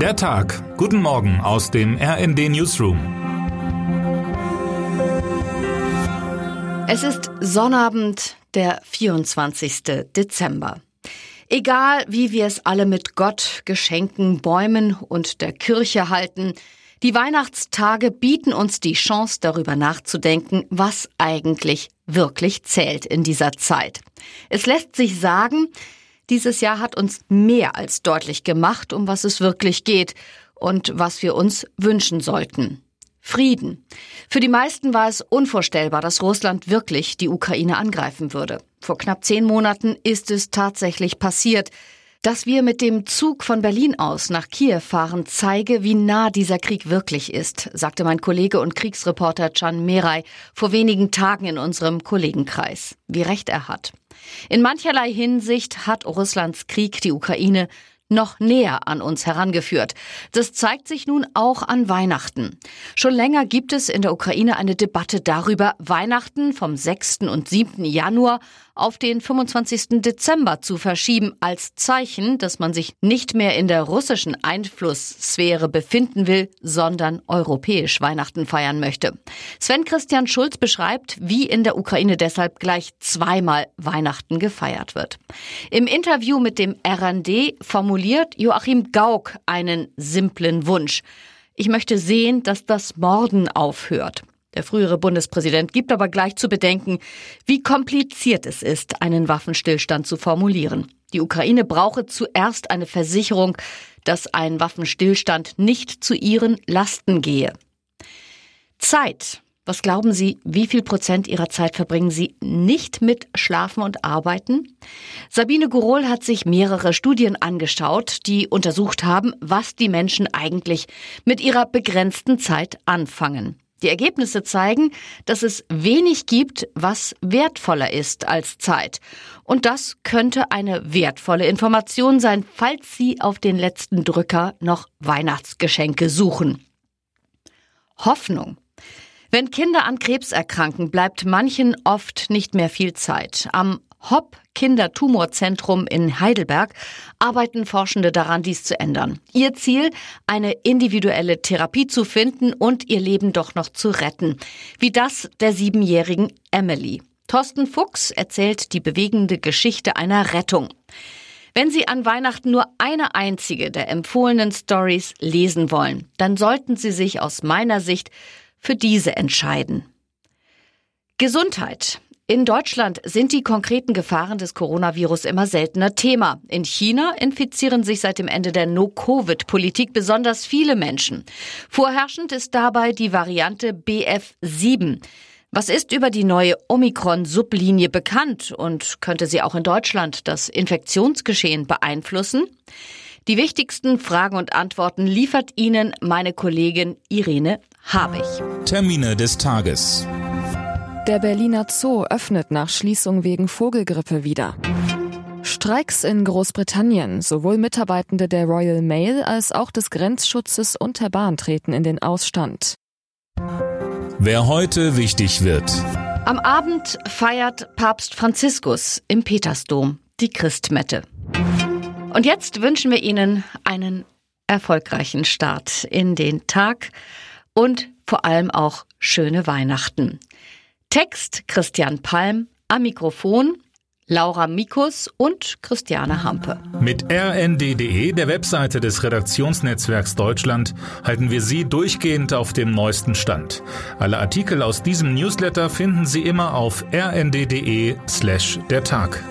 Der Tag. Guten Morgen aus dem RND Newsroom. Es ist Sonnabend, der 24. Dezember. Egal, wie wir es alle mit Gott, Geschenken, Bäumen und der Kirche halten, die Weihnachtstage bieten uns die Chance, darüber nachzudenken, was eigentlich wirklich zählt in dieser Zeit. Es lässt sich sagen, dieses Jahr hat uns mehr als deutlich gemacht, um was es wirklich geht und was wir uns wünschen sollten. Frieden. Für die meisten war es unvorstellbar, dass Russland wirklich die Ukraine angreifen würde. Vor knapp zehn Monaten ist es tatsächlich passiert. Dass wir mit dem Zug von Berlin aus nach Kiew fahren, zeige, wie nah dieser Krieg wirklich ist, sagte mein Kollege und Kriegsreporter Can Meray vor wenigen Tagen in unserem Kollegenkreis. Wie recht er hat. In mancherlei Hinsicht hat Russlands Krieg die Ukraine noch näher an uns herangeführt. Das zeigt sich nun auch an Weihnachten. Schon länger gibt es in der Ukraine eine Debatte darüber, Weihnachten vom 6. und 7. Januar auf den 25. Dezember zu verschieben, als Zeichen, dass man sich nicht mehr in der russischen Einflusssphäre befinden will, sondern europäisch Weihnachten feiern möchte. Sven Christian Schulz beschreibt, wie in der Ukraine deshalb gleich zweimal Weihnachten gefeiert wird. Im Interview mit dem RND formuliert Joachim Gauck einen simplen Wunsch. Ich möchte sehen, dass das Morden aufhört. Der frühere Bundespräsident gibt aber gleich zu bedenken, wie kompliziert es ist, einen Waffenstillstand zu formulieren. Die Ukraine brauche zuerst eine Versicherung, dass ein Waffenstillstand nicht zu ihren Lasten gehe. Zeit. Was glauben Sie, wie viel Prozent Ihrer Zeit verbringen Sie nicht mit Schlafen und Arbeiten? Sabine Gurol hat sich mehrere Studien angeschaut, die untersucht haben, was die Menschen eigentlich mit ihrer begrenzten Zeit anfangen. Die Ergebnisse zeigen, dass es wenig gibt, was wertvoller ist als Zeit. Und das könnte eine wertvolle Information sein, falls Sie auf den letzten Drücker noch Weihnachtsgeschenke suchen. Hoffnung. Wenn Kinder an Krebs erkranken, bleibt manchen oft nicht mehr viel Zeit. Am Hopp Kindertumorzentrum in Heidelberg arbeiten Forschende daran, dies zu ändern. Ihr Ziel, eine individuelle Therapie zu finden und ihr Leben doch noch zu retten. Wie das der siebenjährigen Emily. Thorsten Fuchs erzählt die bewegende Geschichte einer Rettung. Wenn Sie an Weihnachten nur eine einzige der empfohlenen Stories lesen wollen, dann sollten Sie sich aus meiner Sicht für diese entscheiden. Gesundheit. In Deutschland sind die konkreten Gefahren des Coronavirus immer seltener Thema. In China infizieren sich seit dem Ende der No-Covid-Politik besonders viele Menschen. Vorherrschend ist dabei die Variante BF7. Was ist über die neue Omikron-Sublinie bekannt und könnte sie auch in Deutschland das Infektionsgeschehen beeinflussen? Die wichtigsten Fragen und Antworten liefert Ihnen meine Kollegin Irene Habich. Termine des Tages. Der Berliner Zoo öffnet nach Schließung wegen Vogelgrippe wieder. Streiks in Großbritannien. Sowohl Mitarbeitende der Royal Mail als auch des Grenzschutzes und der Bahn treten in den Ausstand. Wer heute wichtig wird. Am Abend feiert Papst Franziskus im Petersdom die Christmette. Und jetzt wünschen wir Ihnen einen erfolgreichen Start in den Tag und vor allem auch schöne Weihnachten. Text Christian Palm, am Mikrofon Laura Mikus und Christiane Hampe. Mit rnd.de, der Webseite des Redaktionsnetzwerks Deutschland, halten wir Sie durchgehend auf dem neuesten Stand. Alle Artikel aus diesem Newsletter finden Sie immer auf rnd.de slash der Tag.